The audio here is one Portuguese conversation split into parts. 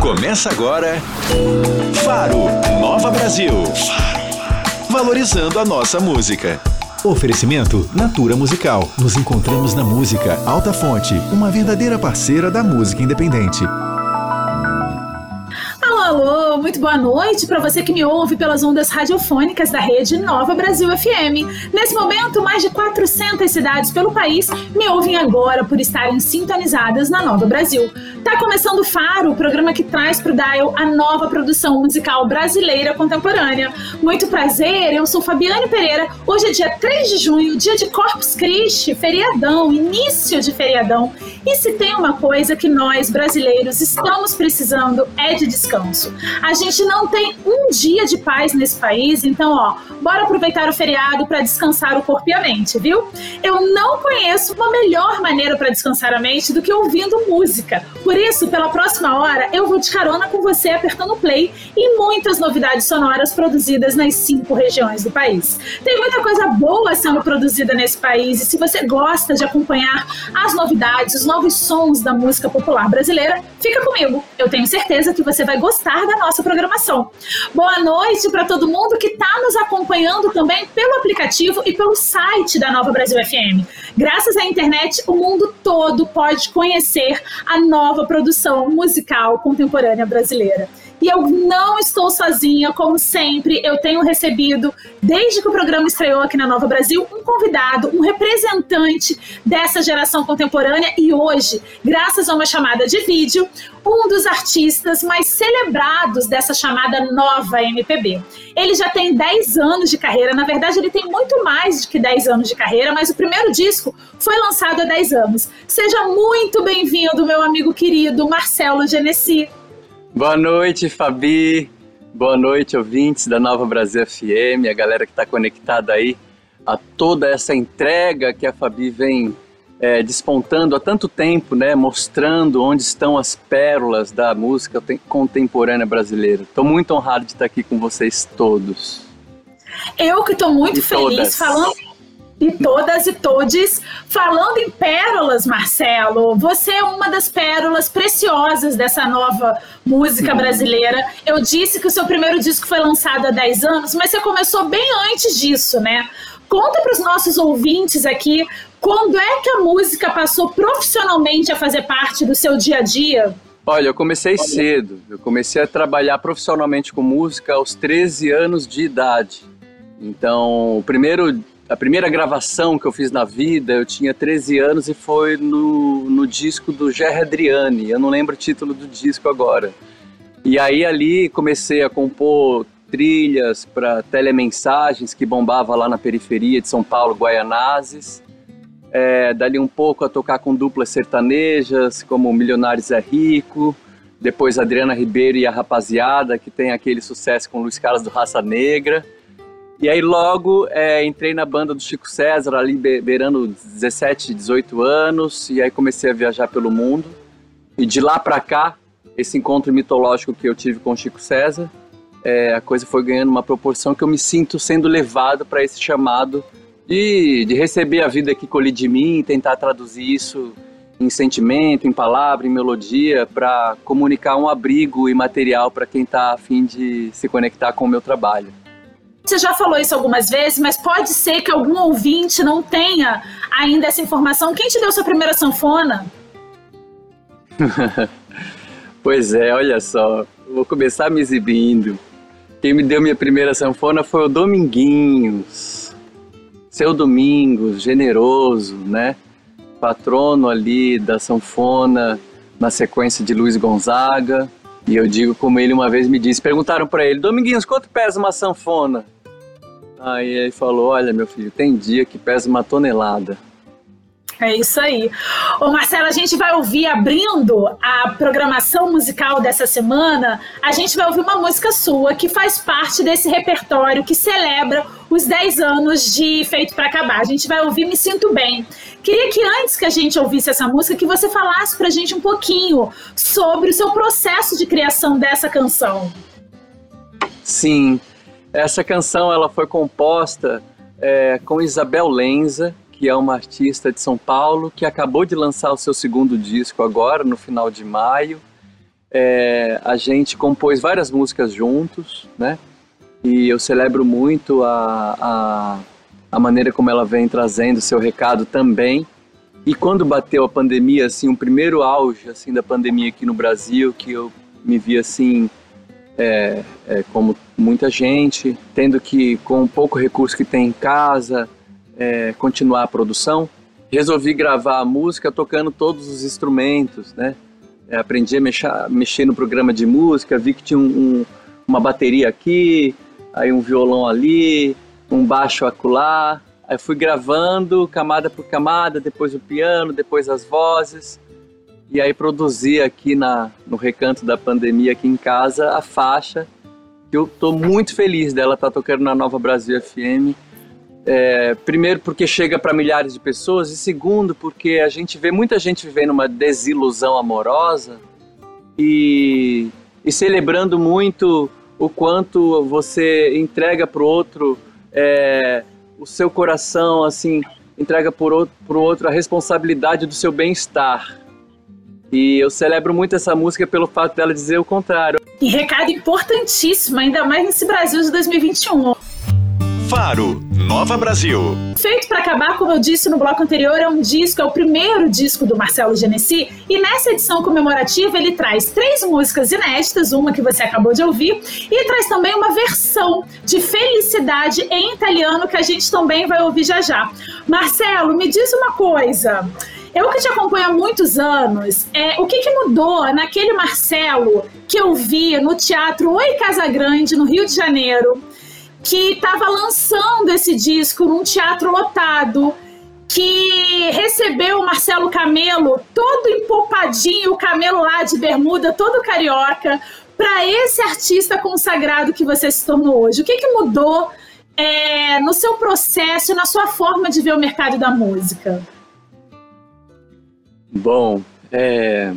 Começa agora Faro Nova Brasil. Valorizando a nossa música. Oferecimento Natura Musical. Nos encontramos na música Alta Fonte, uma verdadeira parceira da música independente. Muito boa noite para você que me ouve pelas ondas radiofônicas da rede Nova Brasil FM. Nesse momento, mais de 400 cidades pelo país me ouvem agora por estarem sintonizadas na Nova Brasil. Tá começando o Faro, o programa que traz pro Dial a nova produção musical brasileira contemporânea. Muito prazer, eu sou Fabiane Pereira. Hoje é dia 3 de junho, dia de Corpus Christi, feriadão, início de feriadão. E se tem uma coisa que nós brasileiros estamos precisando é de descanso. A gente não tem um dia de paz nesse país, então ó, bora aproveitar o feriado para descansar o corpo e a mente, viu? Eu não conheço uma melhor maneira para descansar a mente do que ouvindo música. Por isso, pela próxima hora, eu vou de carona com você apertando play e muitas novidades sonoras produzidas nas cinco regiões do país. Tem muita coisa boa sendo produzida nesse país e se você gosta de acompanhar as novidades, os novos sons da música popular brasileira, fica comigo. Eu tenho certeza que você vai gostar da nossa programação. Boa noite para todo mundo que está nos acompanhando também pelo aplicativo e pelo site da Nova Brasil FM. Graças à internet, o mundo todo pode conhecer a nova produção musical contemporânea brasileira. E eu não estou sozinha, como sempre, eu tenho recebido, desde que o programa estreou aqui na Nova Brasil, um convidado, um representante dessa geração contemporânea e hoje, graças a uma chamada de vídeo, um dos artistas mais celebrados dessa chamada nova MPB. Ele já tem 10 anos de carreira, na verdade, ele tem muito mais do que 10 anos de carreira, mas o primeiro disco foi lançado há 10 anos. Seja muito bem-vindo, meu amigo querido Marcelo Genesi. Boa noite, Fabi. Boa noite, ouvintes da Nova Brasil FM, a galera que está conectada aí a toda essa entrega que a Fabi vem é, despontando há tanto tempo, né, mostrando onde estão as pérolas da música contemporânea brasileira. Estou muito honrado de estar aqui com vocês todos. Eu que estou muito e feliz todas. falando e todas e todes. Falando em pérolas, Marcelo, você é uma das pérolas preciosas dessa nova música brasileira. Eu disse que o seu primeiro disco foi lançado há 10 anos, mas você começou bem antes disso, né? Conta para os nossos ouvintes aqui quando é que a música passou profissionalmente a fazer parte do seu dia a dia? Olha, eu comecei cedo. Eu comecei a trabalhar profissionalmente com música aos 13 anos de idade. Então, o primeiro a primeira gravação que eu fiz na vida, eu tinha 13 anos e foi no, no disco do Gerry Adriani. Eu não lembro o título do disco agora. E aí ali comecei a compor trilhas para telemensagens que bombava lá na periferia de São Paulo, Guaianazes. É, dali um pouco a tocar com duplas sertanejas, como Milionários é Rico, depois Adriana Ribeiro e a Rapaziada, que tem aquele sucesso com Luiz Carlos do Raça Negra. E aí logo é, entrei na banda do Chico César, ali beirando 17, 18 anos, e aí comecei a viajar pelo mundo. E de lá para cá, esse encontro mitológico que eu tive com o Chico César, é, a coisa foi ganhando uma proporção que eu me sinto sendo levado para esse chamado de, de receber a vida que colhe de mim, tentar traduzir isso em sentimento, em palavra, em melodia, para comunicar um abrigo imaterial para quem está afim de se conectar com o meu trabalho. Você já falou isso algumas vezes, mas pode ser que algum ouvinte não tenha ainda essa informação. Quem te deu sua primeira sanfona? pois é, olha só. Vou começar me exibindo. Quem me deu minha primeira sanfona foi o Dominguinhos. Seu Domingos, generoso, né? Patrono ali da sanfona, na sequência de Luiz Gonzaga. E eu digo como ele uma vez me disse, perguntaram para ele, Dominguinhos, quanto pesa uma sanfona? Aí ele falou: Olha, meu filho, tem dia que pesa uma tonelada. É isso aí. Ô Marcelo, a gente vai ouvir, abrindo a programação musical dessa semana, a gente vai ouvir uma música sua que faz parte desse repertório que celebra os 10 anos de Feito para Acabar. A gente vai ouvir Me Sinto Bem. Queria que antes que a gente ouvisse essa música, que você falasse pra gente um pouquinho sobre o seu processo de criação dessa canção. Sim, essa canção ela foi composta é, com Isabel Lenza, que é uma artista de São Paulo, que acabou de lançar o seu segundo disco agora, no final de maio. É, a gente compôs várias músicas juntos, né? E eu celebro muito a, a, a maneira como ela vem trazendo seu recado também. E quando bateu a pandemia, assim, o primeiro auge assim da pandemia aqui no Brasil, que eu me vi assim, é, é, como muita gente, tendo que, com o pouco recurso que tem em casa, é, continuar a produção, resolvi gravar a música tocando todos os instrumentos, né? É, aprendi a mexer, mexer, no programa de música, vi que tinha um, um, uma bateria aqui, aí um violão ali, um baixo acolá, aí fui gravando camada por camada, depois o piano, depois as vozes, e aí produzi aqui na, no recanto da pandemia aqui em casa a faixa, que eu estou muito feliz dela estar tá tocando na Nova Brasil FM, é, primeiro, porque chega para milhares de pessoas, e segundo, porque a gente vê muita gente vivendo uma desilusão amorosa e, e celebrando muito o quanto você entrega para o outro é, o seu coração, assim, entrega para o outro a responsabilidade do seu bem-estar. E eu celebro muito essa música pelo fato dela dizer o contrário. E recado importantíssimo, ainda mais nesse Brasil de 2021. Faro, Nova Brasil. Feito para acabar, como eu disse no bloco anterior, é um disco, é o primeiro disco do Marcelo Genesi, e nessa edição comemorativa ele traz três músicas inéditas, uma que você acabou de ouvir, e traz também uma versão de Felicidade em italiano que a gente também vai ouvir já já. Marcelo, me diz uma coisa. Eu que te acompanho há muitos anos, é, o que, que mudou naquele Marcelo que eu vi no Teatro Oi Casa Grande, no Rio de Janeiro, que estava lançando esse disco num teatro lotado, que recebeu o Marcelo Camelo todo empopadinho, o Camelo lá de bermuda, todo carioca, para esse artista consagrado que você se tornou hoje. O que, que mudou é, no seu processo, na sua forma de ver o mercado da música? Bom, é,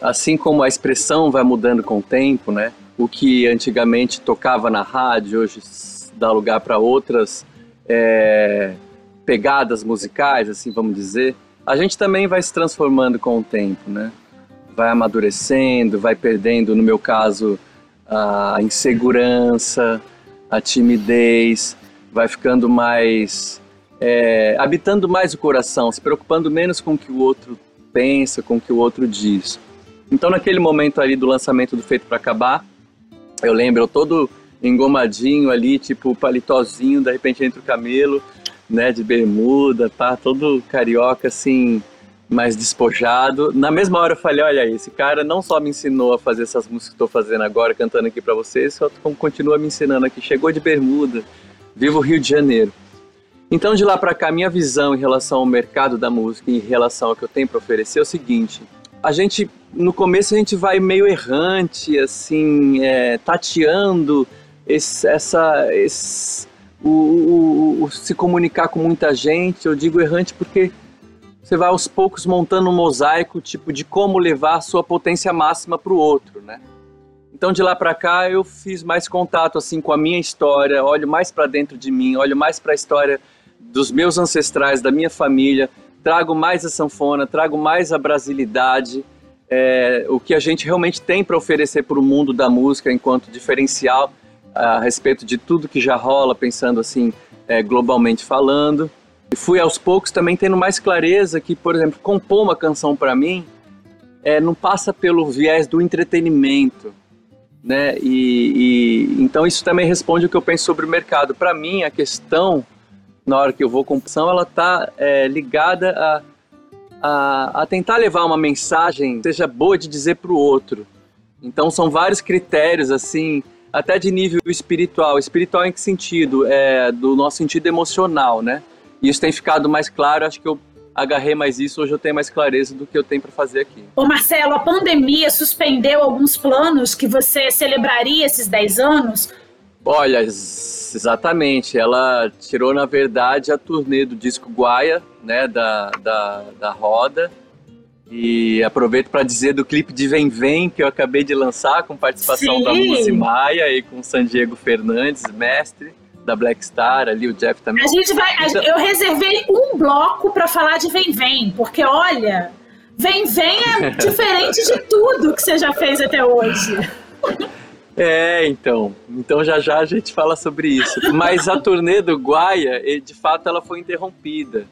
assim como a expressão vai mudando com o tempo, né? O que antigamente tocava na rádio, hoje dá lugar para outras é, pegadas musicais, assim vamos dizer, a gente também vai se transformando com o tempo, né? Vai amadurecendo, vai perdendo, no meu caso, a insegurança, a timidez, vai ficando mais. É, habitando mais o coração, se preocupando menos com o que o outro pensa, com o que o outro diz. Então, naquele momento ali do lançamento do Feito para Acabar, eu lembro, eu todo engomadinho ali, tipo paletózinho, de repente entra o camelo, né, de bermuda, pá, todo carioca assim, mais despojado. Na mesma hora eu falei, olha esse cara não só me ensinou a fazer essas músicas que estou fazendo agora, cantando aqui para vocês, só continua me ensinando aqui. Chegou de bermuda, vivo o Rio de Janeiro. Então de lá para cá, minha visão em relação ao mercado da música, em relação ao que eu tenho para oferecer é o seguinte: a gente no começo a gente vai meio errante, assim, é, tateando esse, essa, esse, o, o, o, se comunicar com muita gente. Eu digo errante porque você vai aos poucos montando um mosaico tipo de como levar a sua potência máxima para o outro, né? Então de lá para cá eu fiz mais contato assim com a minha história, olho mais para dentro de mim, olho mais para a história dos meus ancestrais, da minha família, trago mais a sanfona, trago mais a brasilidade é, o que a gente realmente tem para oferecer para o mundo da música enquanto diferencial a respeito de tudo que já rola, pensando assim, é, globalmente falando. E fui aos poucos também tendo mais clareza que, por exemplo, compor uma canção para mim é, não passa pelo viés do entretenimento, né? E, e, então isso também responde o que eu penso sobre o mercado. Para mim, a questão na hora que eu vou compor, ela está é, ligada a a, a tentar levar uma mensagem seja boa de dizer para o outro. Então são vários critérios assim, até de nível espiritual. Espiritual em que sentido? É do nosso sentido emocional, né? E isso tem ficado mais claro, acho que eu agarrei mais isso, hoje eu tenho mais clareza do que eu tenho para fazer aqui. Ô Marcelo, a pandemia suspendeu alguns planos que você celebraria esses 10 anos? Olha, exatamente. Ela tirou, na verdade, a turnê do disco Guaia, né, da, da, da roda. E aproveito para dizer do clipe de Vem Vem, que eu acabei de lançar, com participação Sim. da Muzi Maia e com San Diego Fernandes, mestre da Black Star, ali o Jeff também. A gente vai. Então... Eu reservei um bloco para falar de Vem Vem, porque olha, Vem Vem é diferente de tudo que você já fez até hoje. É, então. Então já já a gente fala sobre isso. Mas a turnê do Guaia, de fato, ela foi interrompida.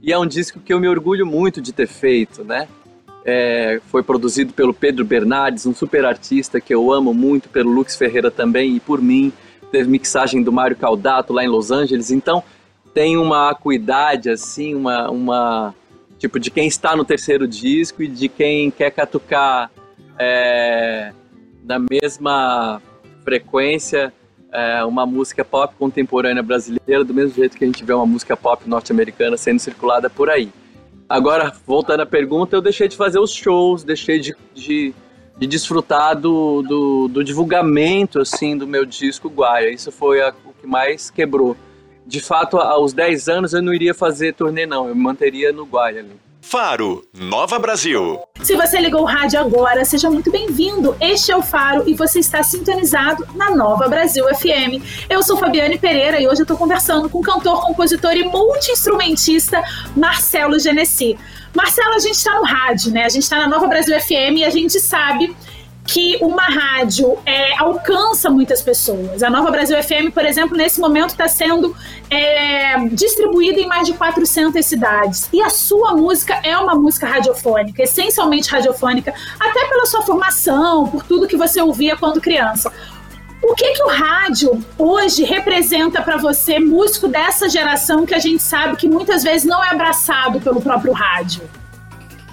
E é um disco que eu me orgulho muito de ter feito, né? É, foi produzido pelo Pedro Bernardes, um super artista que eu amo muito, pelo Lux Ferreira também e por mim teve mixagem do Mário Caldato lá em Los Angeles, então tem uma acuidade, assim, uma, uma tipo de quem está no terceiro disco e de quem quer catucar é, na mesma frequência é, uma música pop contemporânea brasileira, do mesmo jeito que a gente vê uma música pop norte-americana sendo circulada por aí. Agora, voltando à pergunta, eu deixei de fazer os shows, deixei de, de de desfrutar do, do, do, divulgamento assim do meu disco Guaia. Isso foi a, o que mais quebrou. De fato, aos 10 anos eu não iria fazer turnê não, eu me manteria no Guaia ali. Faro, Nova Brasil. Se você ligou o rádio agora, seja muito bem-vindo. Este é o Faro e você está sintonizado na Nova Brasil FM. Eu sou Fabiane Pereira e hoje eu estou conversando com o cantor, compositor e multi-instrumentista Marcelo Genesi. Marcelo, a gente está no rádio, né? A gente está na Nova Brasil FM e a gente sabe que uma rádio é, alcança muitas pessoas. A Nova Brasil FM, por exemplo, nesse momento está sendo é, distribuída em mais de 400 cidades. E a sua música é uma música radiofônica, essencialmente radiofônica, até pela sua formação, por tudo que você ouvia quando criança. O que, que o rádio hoje representa para você, músico dessa geração que a gente sabe que muitas vezes não é abraçado pelo próprio rádio?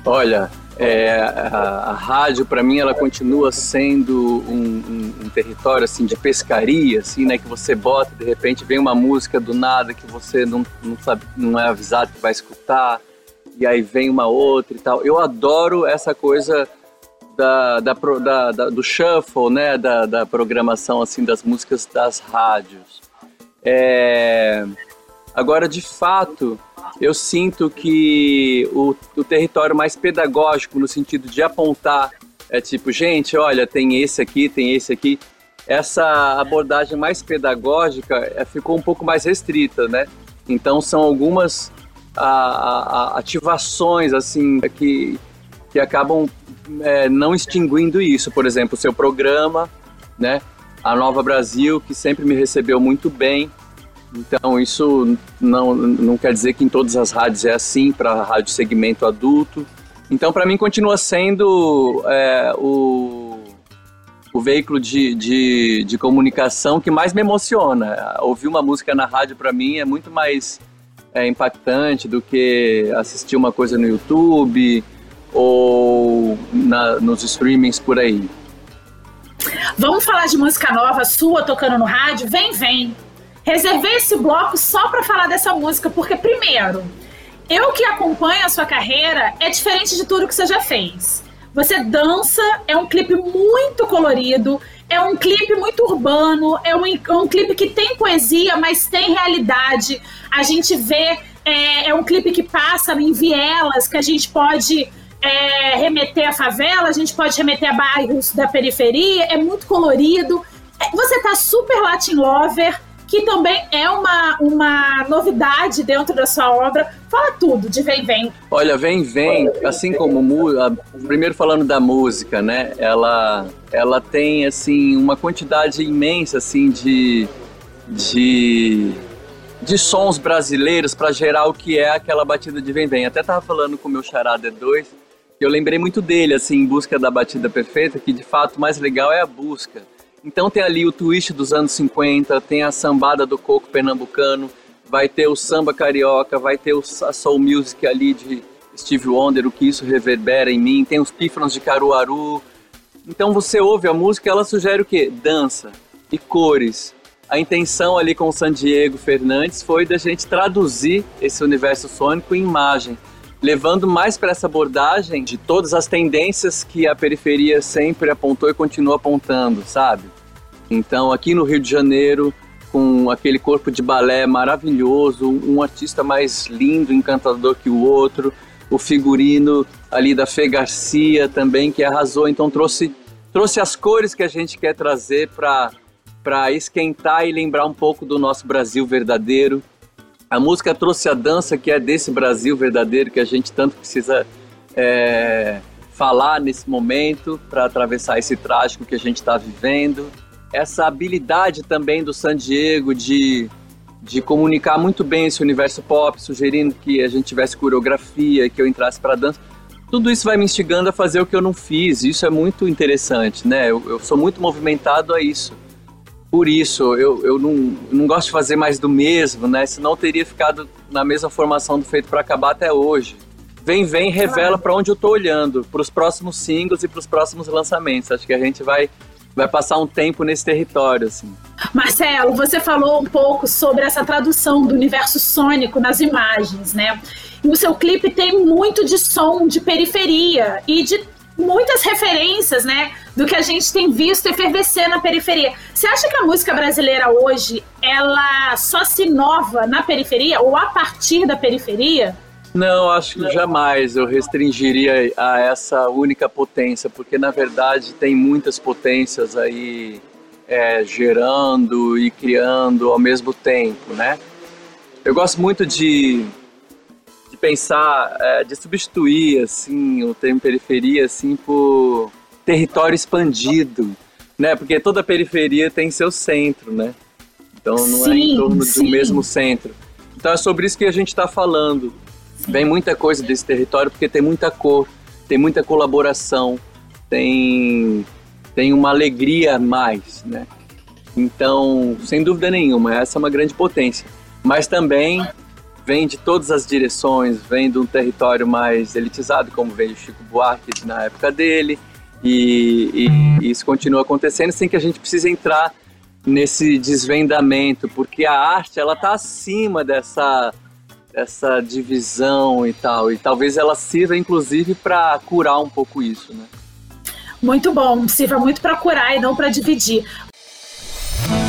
Olha, é, a, a, rádio para mim ela continua sendo um, um, um, território assim de pescaria, assim, né, que você bota de repente vem uma música do nada que você não, não sabe, não é avisado que vai escutar e aí vem uma outra e tal. Eu adoro essa coisa da, da, da, da, do shuffle, né, da, da programação assim das músicas das rádios. É... Agora, de fato, eu sinto que o, o território mais pedagógico, no sentido de apontar, é tipo, gente, olha, tem esse aqui, tem esse aqui. Essa abordagem mais pedagógica é, ficou um pouco mais restrita, né? Então, são algumas a, a, ativações, assim, que, que acabam é, não extinguindo isso. Por exemplo, o seu programa, né? A Nova Brasil, que sempre me recebeu muito bem. Então, isso não, não quer dizer que em todas as rádios é assim, para rádio segmento adulto. Então, para mim, continua sendo é, o, o veículo de, de, de, comunicação que mais me emociona. Ouvir uma música na rádio, para mim, é muito mais é, impactante do que assistir uma coisa no YouTube ou na, nos streamings por aí? Vamos falar de música nova sua tocando no rádio? Vem, vem. Reservei esse bloco só para falar dessa música, porque, primeiro, eu que acompanho a sua carreira é diferente de tudo que você já fez. Você dança, é um clipe muito colorido, é um clipe muito urbano, é um, é um clipe que tem poesia, mas tem realidade. A gente vê, é, é um clipe que passa em vielas, que a gente pode é, remeter à favela, a gente pode remeter a bairros da periferia, é muito colorido. É, você tá super Latin Lover, que também é uma, uma novidade dentro da sua obra. Fala tudo de Vem Vem. Olha, Vem Vem, assim como primeiro falando da música, né? Ela, ela tem assim uma quantidade imensa assim de de de sons brasileiros para gerar o que é aquela batida de Vem Vem. Até tava falando com o meu charada 2 eu lembrei muito dele, assim, em busca da batida perfeita, que de fato o mais legal é a busca. Então tem ali o twist dos anos 50, tem a sambada do coco pernambucano, vai ter o samba carioca, vai ter a soul music ali de Steve Wonder, o que isso reverbera em mim, tem os pífanos de Caruaru. Então você ouve a música, ela sugere o quê? Dança e cores. A intenção ali com o San Diego Fernandes foi da gente traduzir esse universo sônico em imagem. levando mais para essa abordagem de todas as tendências que a periferia sempre apontou e continua apontando, sabe? Então, aqui no Rio de Janeiro, com aquele corpo de balé maravilhoso, um artista mais lindo, encantador que o outro, o figurino ali da Fê Garcia também que arrasou, então trouxe trouxe as cores que a gente quer trazer para esquentar e lembrar um pouco do nosso Brasil verdadeiro. A música trouxe a dança que é desse Brasil verdadeiro que a gente tanto precisa é, falar nesse momento para atravessar esse trágico que a gente está vivendo. Essa habilidade também do San Diego de, de comunicar muito bem esse universo pop, sugerindo que a gente tivesse coreografia, que eu entrasse para dança. Tudo isso vai me instigando a fazer o que eu não fiz. Isso é muito interessante, né? Eu, eu sou muito movimentado a isso por isso. Eu, eu não, não gosto de fazer mais do mesmo, né? Senão eu teria ficado na mesma formação do Feito para Acabar até hoje. Vem, vem, revela para onde eu tô olhando, para os próximos singles e para os próximos lançamentos. Acho que a gente vai vai passar um tempo nesse território, assim. Marcelo, você falou um pouco sobre essa tradução do universo sônico nas imagens, né? E o seu clipe tem muito de som de periferia e de muitas referências, né, do que a gente tem visto efervescer na periferia. Você acha que a música brasileira hoje, ela só se inova na periferia ou a partir da periferia? Não, acho que jamais eu restringiria a essa única potência, porque na verdade tem muitas potências aí é, gerando e criando ao mesmo tempo, né? Eu gosto muito de de pensar, é, de substituir assim o termo periferia assim por território expandido, né? Porque toda periferia tem seu centro, né? Então não sim, é em torno sim. um mesmo centro. Então é sobre isso que a gente está falando. Vem muita coisa desse território porque tem muita cor, tem muita colaboração, tem tem uma alegria a mais, né? Então, sem dúvida nenhuma, essa é uma grande potência. Mas também vem de todas as direções, vem de um território mais elitizado, como veio o Chico Buarque na época dele, e, e, e isso continua acontecendo sem que a gente precise entrar nesse desvendamento, porque a arte ela está acima dessa essa divisão e tal, e talvez ela sirva inclusive para curar um pouco isso, né? Muito bom, sirva muito para curar e não para dividir.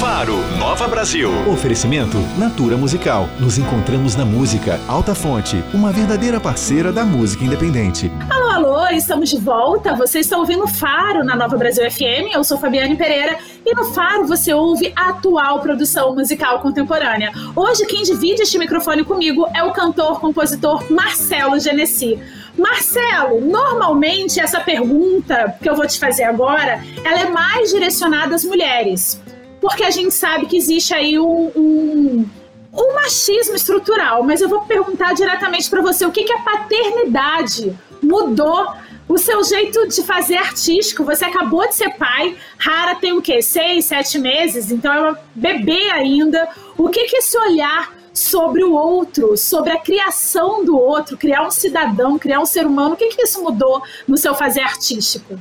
Faro, Nova Brasil. Oferecimento Natura Musical. Nos encontramos na música Alta Fonte, uma verdadeira parceira da música independente. Alô, alô, estamos de volta. Você está ouvindo Faro na Nova Brasil FM. Eu sou Fabiane Pereira e no Faro você ouve a atual produção musical contemporânea. Hoje quem divide este microfone comigo é o cantor, compositor Marcelo Genesi. Marcelo, normalmente essa pergunta que eu vou te fazer agora, ela é mais direcionada às mulheres porque a gente sabe que existe aí um, um, um machismo estrutural. Mas eu vou perguntar diretamente para você: o que, que a paternidade mudou o seu jeito de fazer artístico. Você acabou de ser pai, Rara tem o quê? Seis, sete meses, então é uma bebê ainda. O que que esse olhar sobre o outro, sobre a criação do outro, criar um cidadão, criar um ser humano, o que que isso mudou no seu fazer artístico?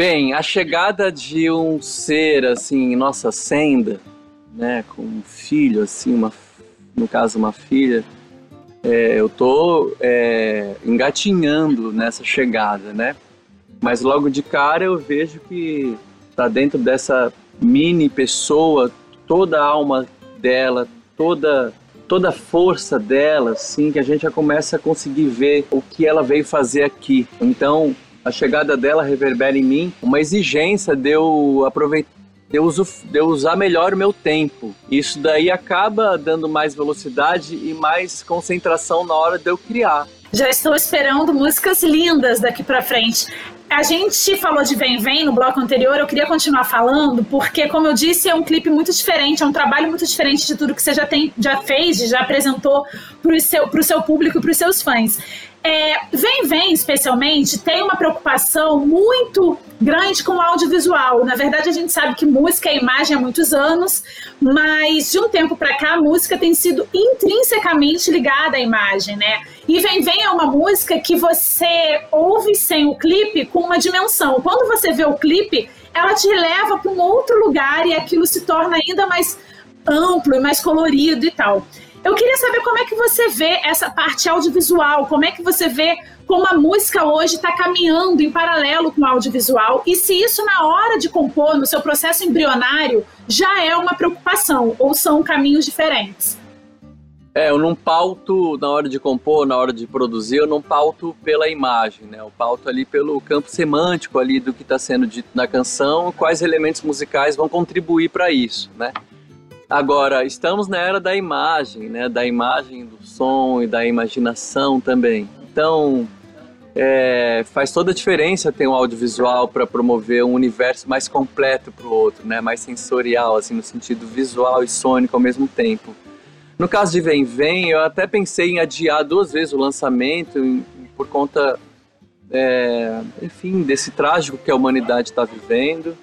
Bem, a chegada de um ser assim, nossa senda, né, com um filho assim, uma, no caso uma filha, é, eu tô é, engatinhando nessa chegada, né? Mas logo de cara eu vejo que tá dentro dessa mini pessoa toda a alma dela, toda toda a força dela, assim, que a gente já começa a conseguir ver o que ela veio fazer aqui. Então, a chegada dela reverbera em mim uma exigência de eu aproveitar de eu, de eu usar melhor o meu tempo. Isso daí acaba dando mais velocidade e mais concentração na hora de eu criar. Já estou esperando músicas lindas daqui para frente. A gente falou de Vem Vem no bloco anterior, eu queria continuar falando, porque, como eu disse, é um clipe muito diferente, é um trabalho muito diferente de tudo que você já, tem, já fez, já apresentou para o seu, seu público e para os seus fãs. É, vem, vem, especialmente, tem uma preocupação muito grande com o audiovisual. Na verdade, a gente sabe que música é imagem há muitos anos, mas de um tempo para cá, a música tem sido intrinsecamente ligada à imagem, né? E Vem Vem é uma música que você ouve sem o clipe com uma dimensão. Quando você vê o clipe, ela te leva para um outro lugar e aquilo se torna ainda mais amplo e mais colorido e tal. Eu queria saber como é que você vê essa parte audiovisual, como é que você vê como a música hoje está caminhando em paralelo com o audiovisual e se isso na hora de compor, no seu processo embrionário, já é uma preocupação ou são caminhos diferentes. É, eu não pauto na hora de compor, na hora de produzir, eu não pauto pela imagem, né? Eu pauto ali pelo campo semântico ali do que está sendo dito na canção, quais elementos musicais vão contribuir para isso, né? Agora, estamos na era da imagem, né? Da imagem, do som e da imaginação também. Então, é, faz toda a diferença ter um audiovisual para promover um universo mais completo para o outro, né? Mais sensorial, assim, no sentido visual e sônico ao mesmo tempo. No caso de Vem Vem, eu até pensei em adiar duas vezes o lançamento em, por conta, é, enfim, desse trágico que a humanidade está vivendo.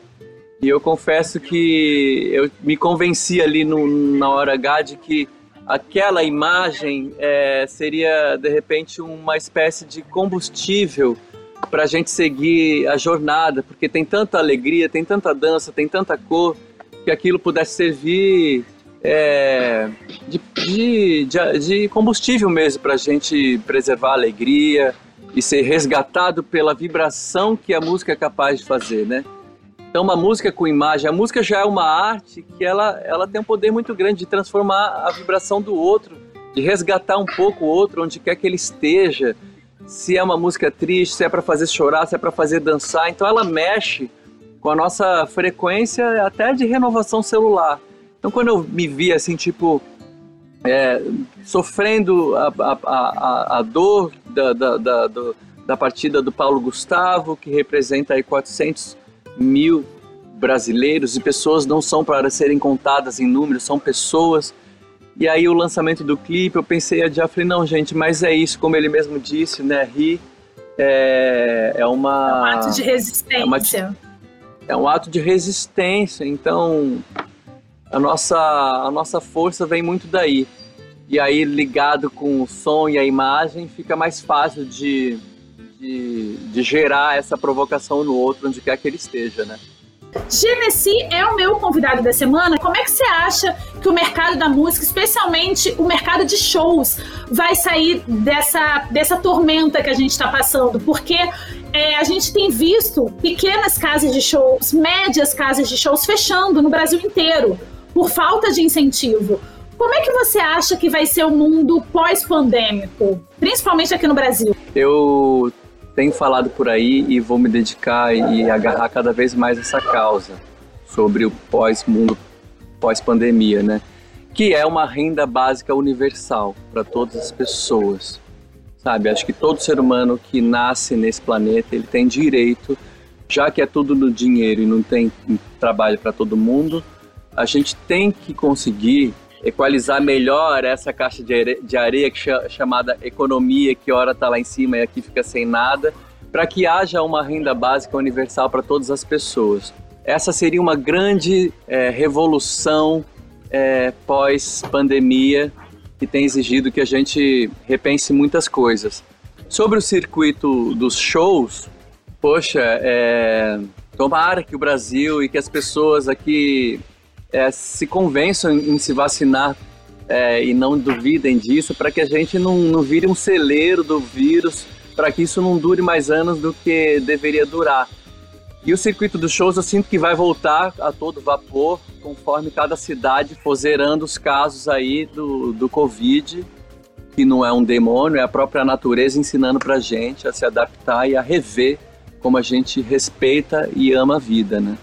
E eu confesso que eu me convenci ali no, na hora H de que aquela imagem é, seria, de repente, uma espécie de combustível para a gente seguir a jornada, porque tem tanta alegria, tem tanta dança, tem tanta cor, que aquilo pudesse servir é, de, de, de, de, combustível mesmo para a gente preservar a alegria e ser resgatado pela vibração que a música é capaz de fazer, né? Então, uma música com imagem, a música já é uma arte que ela, ela tem um poder muito grande de transformar a vibração do outro, de resgatar um pouco o outro onde quer que ele esteja. Se é uma música triste, se é para fazer chorar, se é para fazer dançar, então ela mexe com a nossa frequência até de renovação celular. Então, quando eu me vi assim, tipo, é, sofrendo a, a, a, a dor da, da, da, da, partida do Paulo Gustavo, que representa aí 400 mil brasileiros, e pessoas não são para serem contadas em números, são pessoas. E aí o lançamento do clipe, eu pensei a falei, não, gente, mas é isso, como ele mesmo disse, né, ri é, é uma... É um ato de resistência. É, uma, é um ato de resistência, então a nossa, a nossa força vem muito daí. E aí, ligado com o som e a imagem, fica mais fácil de, de, de gerar essa provocação no outro, onde quer que ele esteja, né? Genesi é o meu convidado da semana. Como é que você acha que o mercado da música, especialmente o mercado de shows, vai sair dessa, dessa tormenta que a gente está passando? Porque é, a gente tem visto pequenas casas de shows, médias casas de shows fechando no Brasil inteiro por falta de incentivo. Como é que você acha que vai ser o mundo pós-pandêmico, principalmente aqui no Brasil? Eu tenho falado por aí e vou me dedicar e agarrar cada vez mais essa causa sobre o pós-mundo, pós-pandemia, né? Que é uma renda básica universal para todas as pessoas, sabe? Acho que todo ser humano que nasce nesse planeta ele tem direito, já que é tudo no dinheiro e não tem trabalho para todo mundo, a gente tem que conseguir equalizar melhor essa caixa de areia, de areia é chamada economia, que ora está lá em cima e aqui fica sem nada, para que haja uma renda básica universal para todas as pessoas. Essa seria uma grande é, revolução é, pós-pandemia que tem exigido que a gente repense muitas coisas. Sobre o circuito dos shows, poxa, é, tomara que o Brasil e que as pessoas aqui é, se convençam em, se vacinar é, e não duvidem disso, para que a gente não, não vire um celeiro do vírus, para que isso não dure mais anos do que deveria durar. E o circuito dos shows eu sinto que vai voltar a todo vapor, conforme cada cidade for zerando os casos aí do, do Covid, que não é um demônio, é a própria natureza ensinando pra gente a se adaptar e a rever como a gente respeita e ama a vida, né?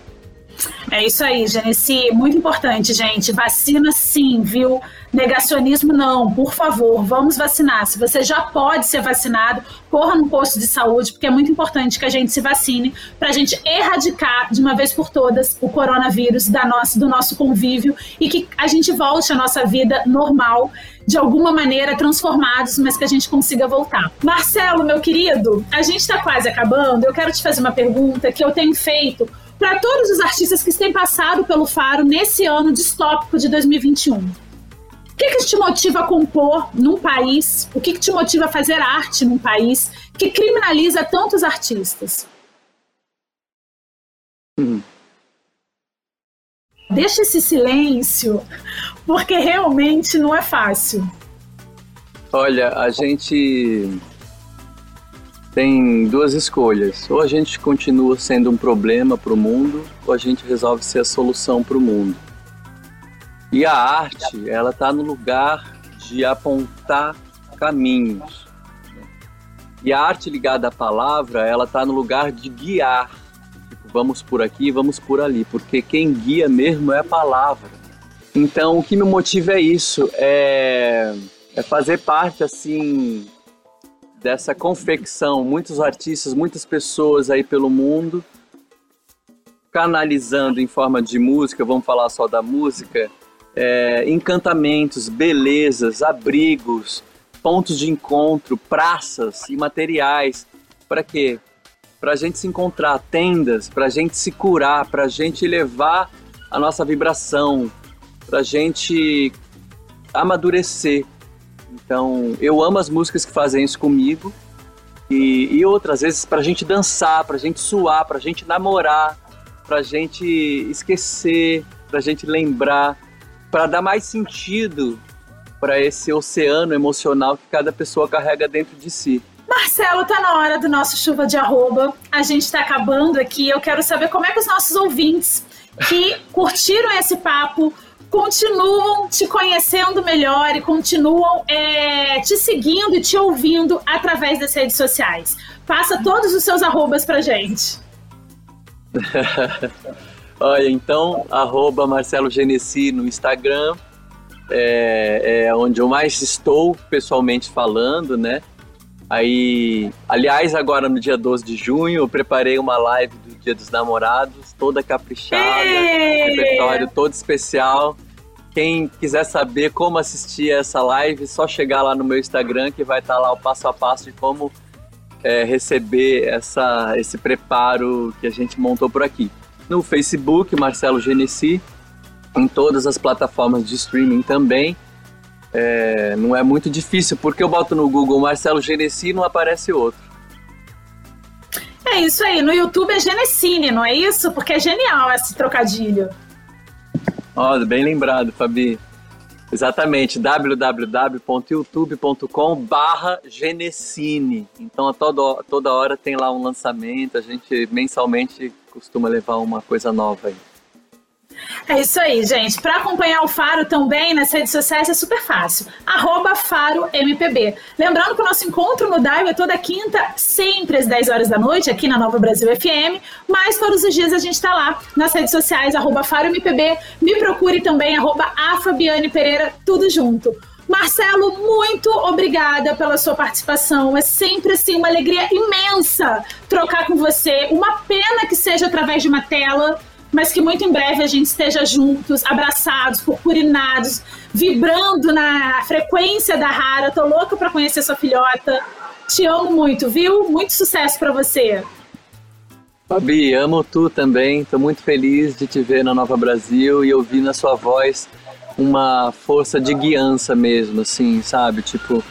É isso aí, Genesi. Muito importante, gente. Vacina sim, viu? Negacionismo não, por favor, vamos vacinar. Se você já pode ser vacinado, corra no posto de saúde, porque é muito importante que a gente se vacine para a gente erradicar de uma vez por todas o coronavírus da nossa, do nosso convívio e que a gente volte à nossa vida normal, de alguma maneira transformados, mas que a gente consiga voltar. Marcelo, meu querido, a gente está quase acabando. Eu quero te fazer uma pergunta que eu tenho feito para todos os artistas que têm passado pelo Faro nesse ano distópico de 2021. O que, que te motiva a compor num país? O que, que te motiva a fazer arte num país que criminaliza tantos artistas? Hum. Deixa esse silêncio, porque realmente não é fácil. Olha, a gente tem duas escolhas. Ou a gente continua sendo um problema para o mundo, ou a gente resolve ser a solução para o mundo. E a arte, ela está no lugar de apontar caminhos. E a arte ligada à palavra, ela está no lugar de guiar. Tipo, vamos por aqui, vamos por ali, porque quem guia mesmo é a palavra. Então, o que me motiva é isso, é, é fazer parte assim dessa confecção, muitos artistas, muitas pessoas aí pelo mundo canalizando em forma de música, vamos falar só da música, é, encantamentos, belezas, abrigos, pontos de encontro, praças e materiais. Para quê? Para a gente se encontrar, tendas, para a gente se curar, para a gente levar a nossa vibração, para a gente amadurecer. Então, eu amo as músicas que fazem isso comigo. E, e outras vezes para a gente dançar, para a gente suar, para a gente namorar, para a gente esquecer, para a gente lembrar, para dar mais sentido para esse oceano emocional que cada pessoa carrega dentro de si. Marcelo, tá na hora do nosso chuva de arroba. A gente tá acabando aqui. Eu quero saber como é que os nossos ouvintes que curtiram esse papo continuam te conhecendo melhor e continuam é, te seguindo e te ouvindo através das redes sociais. Passa todos os seus arrobas pra gente. Olha, então, arroba Marcelo Genesi no Instagram, é, é, onde eu mais estou pessoalmente falando, né? Aí, aliás, agora no dia 12 de junho, eu preparei uma live do Dia dos Namorados, toda caprichada, repertório todo especial. Quem quiser saber como assistir essa live, só chegar lá no meu Instagram que vai estar lá o passo a passo de como é, receber essa, esse preparo que a gente montou por aqui. No Facebook, Marcelo Genesi, em todas as plataformas de streaming também. É, não é muito difícil, porque eu boto no Google Marcelo Genesi e não aparece outro. É isso aí, no YouTube é Genesine, não é isso? Porque é genial esse trocadilho. Ó, oh, bem lembrado, Fabi. Exatamente, www.youtube.com barra Genecine. Então, a toda, toda hora tem lá um lançamento, a gente mensalmente costuma levar uma coisa nova aí. É isso aí, gente. Para acompanhar o Faro também nas redes sociais é super fácil. Arroba Faro MPB. Lembrando que o nosso encontro no Dive é toda quinta, sempre às 10 horas da noite, aqui na Nova Brasil FM. Mas todos os dias a gente está lá nas redes sociais, arroba Faro MPB. Me procure também, arroba a Fabiane Pereira, tudo junto. Marcelo, muito obrigada pela sua participação. É sempre assim uma alegria imensa trocar com você. Uma pena que seja através de uma tela mas que muito em breve a gente esteja juntos, abraçados, purpurinados, vibrando na frequência da Rara. Tô louca para conhecer sua filhota. Te amo muito, viu? Muito sucesso para você. Fabi, amo tu também. Tô muito feliz de te ver na Nova Brasil e ouvir na sua voz uma força de guiança mesmo, assim, sabe? Tipo,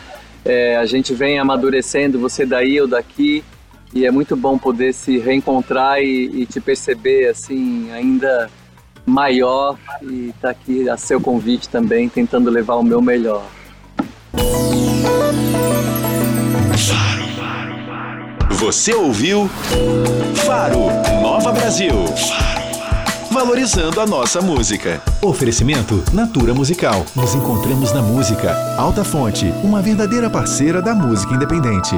é, a gente vem amadurecendo, você daí, eu daqui, e é muito bom poder se reencontrar e, e te perceber assim ainda maior e estar tá aqui a seu convite também, tentando levar o meu melhor. Você ouviu Faro Nova Brasil. Valorizando a nossa música. Oferecimento Natura Musical. Nos encontramos na música. Alta Fonte, uma verdadeira parceira da música independente.